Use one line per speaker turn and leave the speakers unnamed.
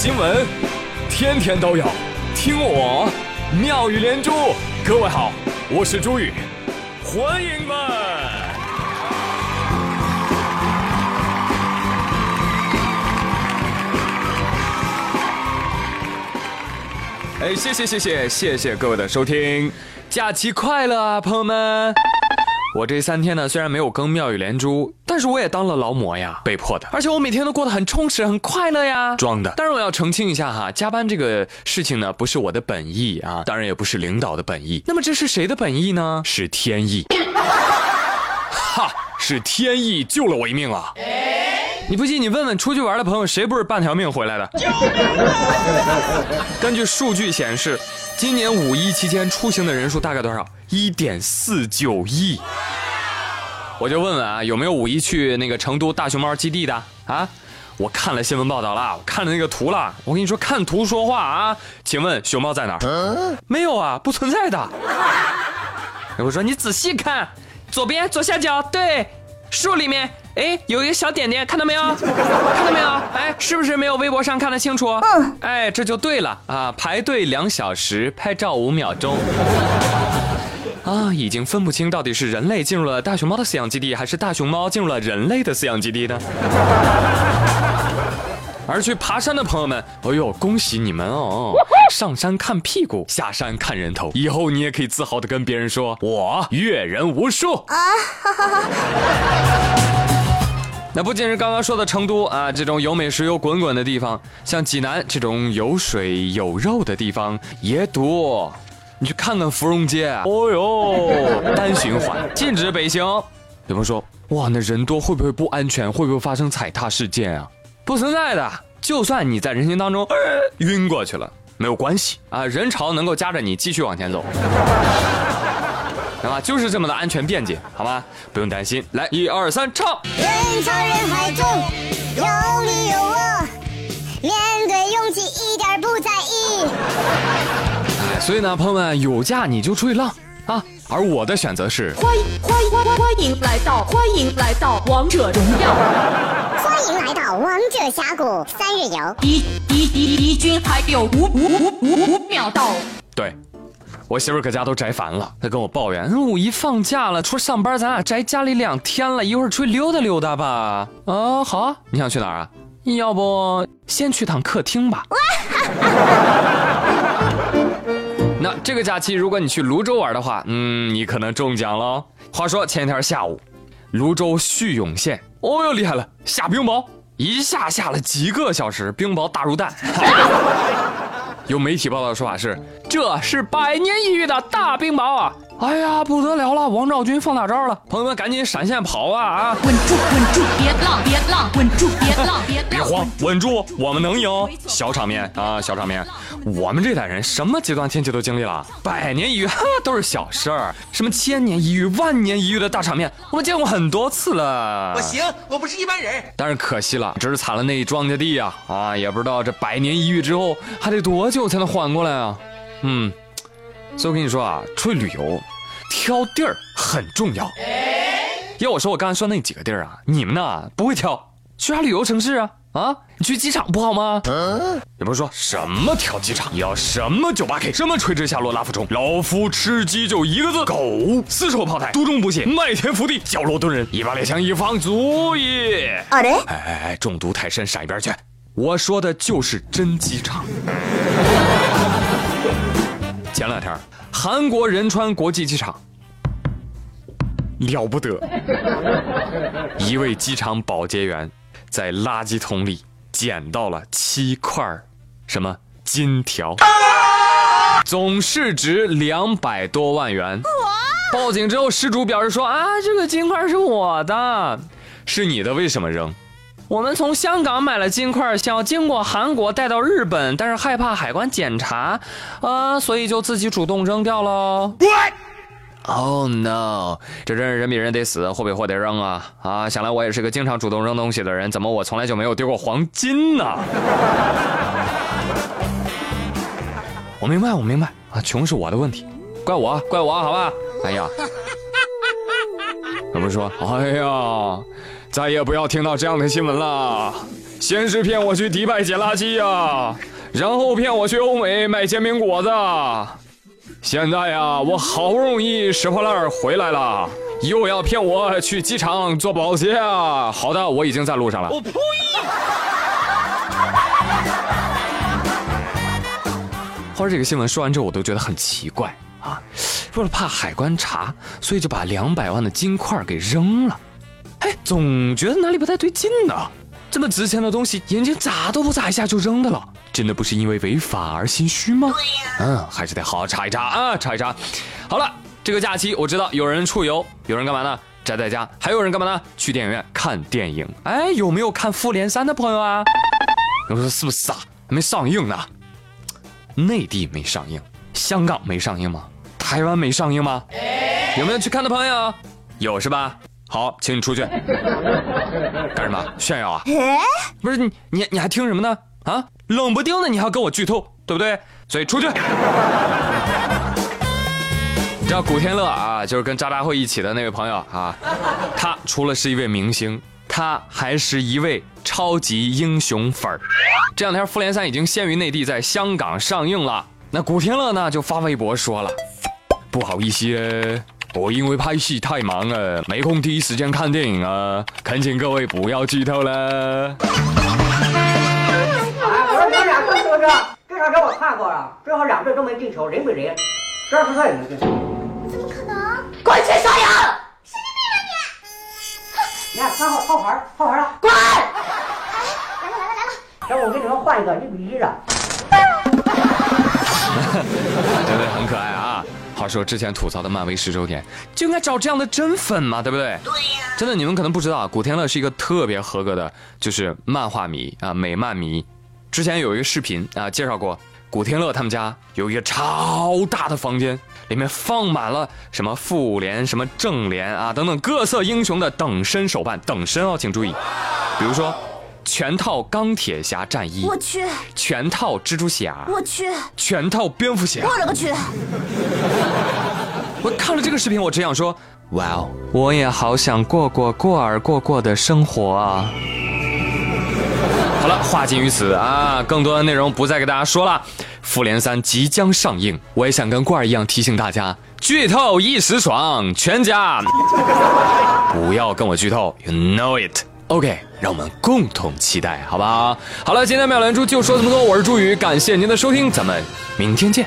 新闻，天天都有，听我妙语连珠。各位好，我是朱宇，欢迎们。哎，谢谢谢谢谢谢各位的收听，假期快乐啊，朋友们！我这三天呢，虽然没有更妙语连珠，但是我也当了劳模呀，被迫的。而且我每天都过得很充实、很快乐呀，装的。当然我要澄清一下哈，加班这个事情呢，不是我的本意啊，当然也不是领导的本意。那么这是谁的本意呢？是天意。哈，是天意救了我一命啊！你不信，你问问出去玩的朋友，谁不是半条命回来的？根据数据显示，今年五一期间出行的人数大概多少？一点四九亿。我就问问啊，有没有五一去那个成都大熊猫基地的啊？我看了新闻报道了，我看了那个图了。我跟你说，看图说话啊。请问熊猫在哪儿？没有啊，不存在的。我说你仔细看，左边左下角，对，树里面。哎，有一个小点点，看到没有？看到没有？哎，是不是没有微博上看得清楚？嗯，哎，这就对了啊！排队两小时，拍照五秒钟。啊，已经分不清到底是人类进入了大熊猫的饲养基地，还是大熊猫进入了人类的饲养基地呢？而去爬山的朋友们，哎呦，恭喜你们哦！上山看屁股，下山看人头，以后你也可以自豪的跟别人说，我阅人无数啊！哈哈哈。那不仅是刚刚说的成都啊，这种有美食有滚滚的地方，像济南这种有水有肉的地方也多。你去看看芙蓉街，哦哟，单循环，禁止北行。有朋友说，哇，那人多会不会不安全？会不会发生踩踏事件啊？不存在的，就算你在人群当中晕过去了，没有关系啊，人潮能够夹着你继续往前走。啊，就是这么的安全便捷，好吗？不用担心。来，一二三，唱。人潮人海中有你有我，面对拥挤一点不在意。哎，所以呢，朋友们，有假你就出去浪啊！而我的选择是，欢迎欢迎欢欢迎来到欢迎来到王者荣耀，欢迎来到王者峡谷三日游，敌敌敌敌军还有五五五五五秒到。对。我媳妇搁家都宅烦了，她跟我抱怨：五一放假了，除了上班，咱俩宅家里两天了，一会儿出去溜达溜达吧。啊，好啊，你想去哪儿啊？要不先去趟客厅吧。那这个假期，如果你去泸州玩的话，嗯，你可能中奖了。话说前一天下午，泸州叙永县，哦哟厉害了，下冰雹，一下下了几个小时，冰雹大如蛋。有媒体报道的说法是，这是百年一遇的大冰雹啊！哎呀，不得了了，王兆军放大招了，朋友们赶紧闪现跑啊啊！稳住，稳住，别浪，别浪，稳住，别浪，别浪别慌，稳住，我们能赢，小场面啊，小场面。我们这代人什么极端天气都经历了，百年一遇哈都是小事儿，什么千年一遇、万年一遇的大场面，我们见过很多次了。
我行，我不是一般人。
但是可惜了，只是惨了那庄稼地呀！啊，也不知道这百年一遇之后还得多久才能缓过来啊？嗯，所以我跟你说啊，出去旅游，挑地儿很重要。要我说，我刚才说那几个地儿啊，你们呢不会挑，去啥旅游城市啊？啊，你去机场不好吗？嗯也不是说什么挑机场，要什么九八 K，什么垂直下落拉俯冲，老夫吃鸡就一个字，狗。四手炮台，独中不懈，麦田伏地，角落蹲人，一把猎枪一放足矣。啊嘞！哎哎哎，中毒太深，闪一边去。我说的就是真机场。前两天，韩国仁川国际机场了不得，一位机场保洁员。在垃圾桶里捡到了七块什么金条，总市值两百多万元。报警之后，失主表示说：“啊，这个金块是我的，是你的，为什么扔？我们从香港买了金块，想要经过韩国带到日本，但是害怕海关检查，啊，所以就自己主动扔掉了。” Oh no！这真是人比人得死，货比货得扔啊！啊，想来我也是个经常主动扔东西的人，怎么我从来就没有丢过黄金呢？我明白，我明白啊，穷是我的问题，怪我，怪我，好吧？哎呀，怎么说，哎呀。再也不要听到这样的新闻了。先是骗我去迪拜捡垃圾呀，然后骗我去欧美买煎饼果子。现在呀，我好不容易拾破烂回来了，又要骗我去机场做保洁啊！好的，我已经在路上了。我呸！后来这个新闻说完之后，我都觉得很奇怪啊，为了怕海关查，所以就把两百万的金块给扔了。哎，总觉得哪里不太对劲呢？这么值钱的东西，眼睛眨都不眨一下就扔的了，真的不是因为违法而心虚吗？嗯，还是得好好查一查啊，查一查。好了，这个假期我知道有人出游，有人干嘛呢？宅在家，还有人干嘛呢？去电影院看电影。哎，有没有看《复联三》的朋友啊？我说是不是啊？还没上映呢。内地没上映，香港没上映吗？台湾没上映吗？有没有去看的朋友？有是吧？好，请你出去。干什么？炫耀啊？不是你，你你还听什么呢？啊，冷不丁的你还要跟我剧透，对不对？所以出去。你知道古天乐啊，就是跟渣渣辉一起的那位朋友啊，他除了是一位明星。他还是一位超级英雄粉儿。这两天《复联三》已经先于内地在香港上映了。那古天乐呢就发微博说了：“不好意思，我因为拍戏太忙了，没空第一时间看电影啊，恳请各位不要剧透了。”哎，
我说你俩说是不是？这场车我看过了，最后两队都没进球，人归人，十二分赛也没进。
怎么可能？滚去刷牙！
神经病啊你你看三号套牌，套牌了，
滚！来了来了来了！
要不我给你们换一个一比一的。
真的？很可爱啊！话说之前吐槽的漫威十周年，就应该找这样的真粉嘛，对不对？
对呀。
真的，你们可能不知道，古天乐是一个特别合格的，就是漫画迷啊，美漫迷。之前有一个视频啊，介绍过。古天乐他们家有一个超大的房间，里面放满了什么复联、什么正联啊等等各色英雄的等身手办，等身哦，请注意，比如说全套钢铁侠战衣，
我去；
全套蜘蛛侠，
我去；
全套蝙蝠侠，
我勒个去！
我看了这个视频，我只想说，哇哦，我也好想过过过儿过过的生活啊。好了，话尽于此啊！更多的内容不再给大家说了。《复联三》即将上映，我也想跟罐儿一样提醒大家：剧透一时爽，全家不要跟我剧透，You know it。OK，让我们共同期待，好不好？好了，今天妙连珠就说这么多，我是朱宇，感谢您的收听，咱们明天见。